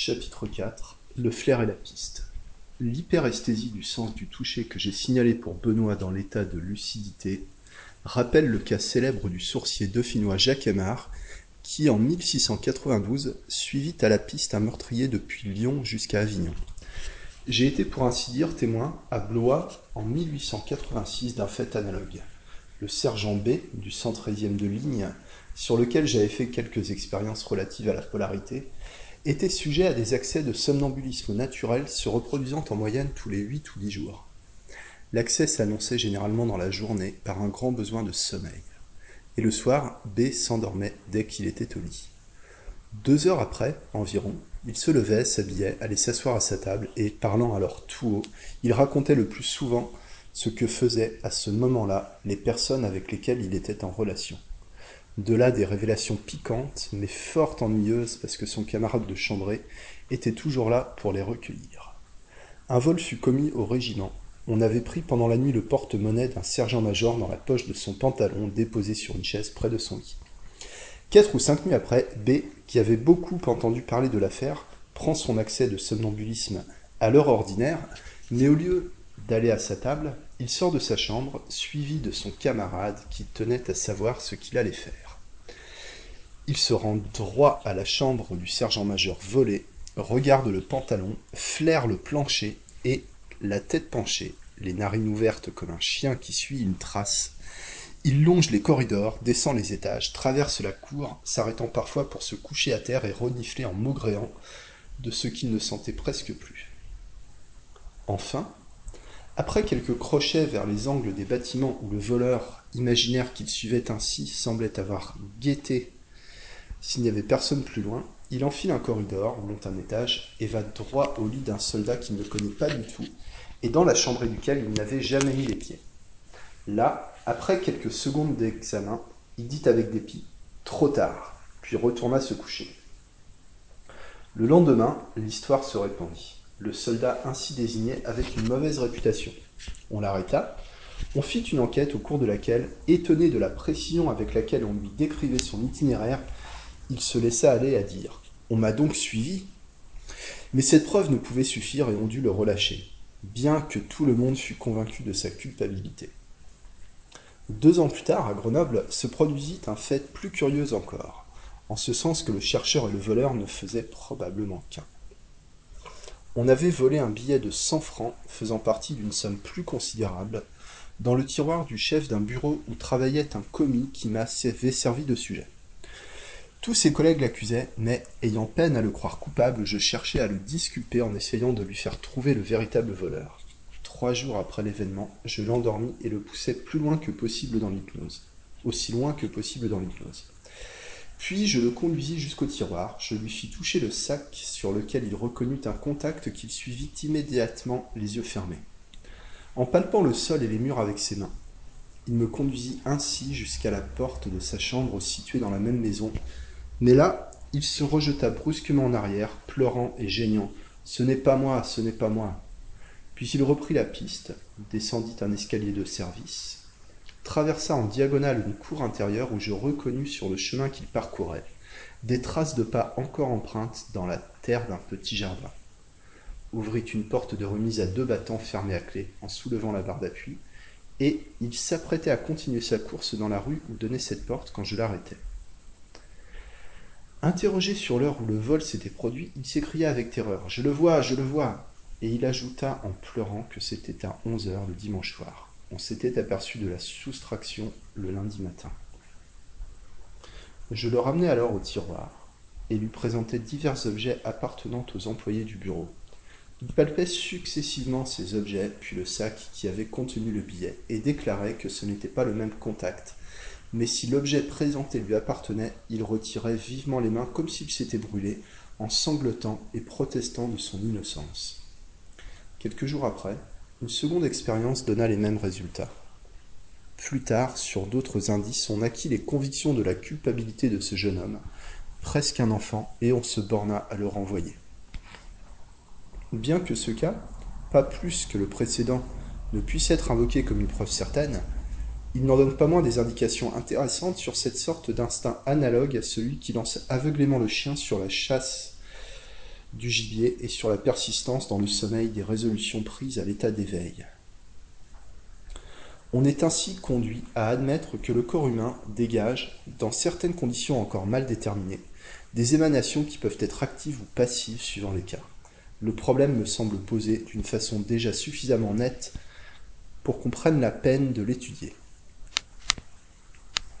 Chapitre 4 Le flair et la piste. L'hyperesthésie du sens du toucher que j'ai signalé pour Benoît dans l'état de lucidité rappelle le cas célèbre du sourcier dauphinois Jacques Aymar qui, en 1692, suivit à la piste un meurtrier depuis Lyon jusqu'à Avignon. J'ai été pour ainsi dire témoin à Blois en 1886 d'un fait analogue. Le sergent B du 113e de ligne, sur lequel j'avais fait quelques expériences relatives à la polarité, était sujet à des accès de somnambulisme naturel se reproduisant en moyenne tous les 8 ou 10 jours. L'accès s'annonçait généralement dans la journée par un grand besoin de sommeil. Et le soir, B s'endormait dès qu'il était au lit. Deux heures après, environ, il se levait, s'habillait, allait s'asseoir à sa table et, parlant alors tout haut, il racontait le plus souvent ce que faisaient à ce moment-là les personnes avec lesquelles il était en relation. De là des révélations piquantes, mais fort ennuyeuses parce que son camarade de chambrée était toujours là pour les recueillir. Un vol fut commis au régiment. On avait pris pendant la nuit le porte-monnaie d'un sergent-major dans la poche de son pantalon déposé sur une chaise près de son lit. Quatre ou cinq nuits après, B, qui avait beaucoup entendu parler de l'affaire, prend son accès de somnambulisme à l'heure ordinaire, mais au lieu d'aller à sa table, il sort de sa chambre, suivi de son camarade qui tenait à savoir ce qu'il allait faire. Il se rend droit à la chambre du sergent-major volé, regarde le pantalon, flaire le plancher et, la tête penchée, les narines ouvertes comme un chien qui suit une trace, il longe les corridors, descend les étages, traverse la cour, s'arrêtant parfois pour se coucher à terre et renifler en maugréant de ce qu'il ne sentait presque plus. Enfin, après quelques crochets vers les angles des bâtiments où le voleur imaginaire qu'il suivait ainsi semblait avoir guetté s'il n'y avait personne plus loin, il enfile un corridor, monte un étage et va droit au lit d'un soldat qu'il ne connaît pas du tout et dans la chambre duquel il n'avait jamais mis les pieds. Là, après quelques secondes d'examen, il dit avec dépit Trop tard, puis retourna se coucher. Le lendemain, l'histoire se répandit. Le soldat ainsi désigné avait une mauvaise réputation. On l'arrêta, on fit une enquête au cours de laquelle, étonné de la précision avec laquelle on lui décrivait son itinéraire, il se laissa aller à dire On m'a donc suivi Mais cette preuve ne pouvait suffire et on dut le relâcher, bien que tout le monde fût convaincu de sa culpabilité. Deux ans plus tard, à Grenoble, se produisit un fait plus curieux encore, en ce sens que le chercheur et le voleur ne faisaient probablement qu'un. On avait volé un billet de cent francs faisant partie d'une somme plus considérable dans le tiroir du chef d'un bureau où travaillait un commis qui m'avait servi de sujet. Tous ses collègues l'accusaient, mais, ayant peine à le croire coupable, je cherchais à le disculper en essayant de lui faire trouver le véritable voleur. Trois jours après l'événement, je l'endormis et le poussai plus loin que possible dans l'hypnose. Aussi loin que possible dans l'hypnose. Puis je le conduisis jusqu'au tiroir, je lui fis toucher le sac sur lequel il reconnut un contact qu'il suivit immédiatement les yeux fermés. En palpant le sol et les murs avec ses mains, il me conduisit ainsi jusqu'à la porte de sa chambre située dans la même maison, mais là, il se rejeta brusquement en arrière, pleurant et geignant. Ce n'est pas moi, ce n'est pas moi. Puis il reprit la piste, descendit un escalier de service, traversa en diagonale une cour intérieure où je reconnus sur le chemin qu'il parcourait des traces de pas encore empreintes dans la terre d'un petit jardin. Ouvrit une porte de remise à deux battants fermée à clé en soulevant la barre d'appui, et il s'apprêtait à continuer sa course dans la rue où donnait cette porte quand je l'arrêtai. Interrogé sur l'heure où le vol s'était produit, il s'écria avec terreur Je le vois, je le vois Et il ajouta en pleurant que c'était à onze heures le dimanche soir. On s'était aperçu de la soustraction le lundi matin. Je le ramenai alors au tiroir et lui présentai divers objets appartenant aux employés du bureau. Il palpait successivement ces objets, puis le sac qui avait contenu le billet, et déclarait que ce n'était pas le même contact, mais si l'objet présenté lui appartenait, il retirait vivement les mains comme s'il s'était brûlé, en sanglotant et protestant de son innocence. Quelques jours après, une seconde expérience donna les mêmes résultats. Plus tard, sur d'autres indices, on acquit les convictions de la culpabilité de ce jeune homme, presque un enfant, et on se borna à le renvoyer. Bien que ce cas, pas plus que le précédent, ne puisse être invoqué comme une preuve certaine, il n'en donne pas moins des indications intéressantes sur cette sorte d'instinct analogue à celui qui lance aveuglément le chien sur la chasse du gibier et sur la persistance dans le sommeil des résolutions prises à l'état d'éveil. On est ainsi conduit à admettre que le corps humain dégage, dans certaines conditions encore mal déterminées, des émanations qui peuvent être actives ou passives suivant les cas. Le problème me semble posé d'une façon déjà suffisamment nette pour qu'on prenne la peine de l'étudier.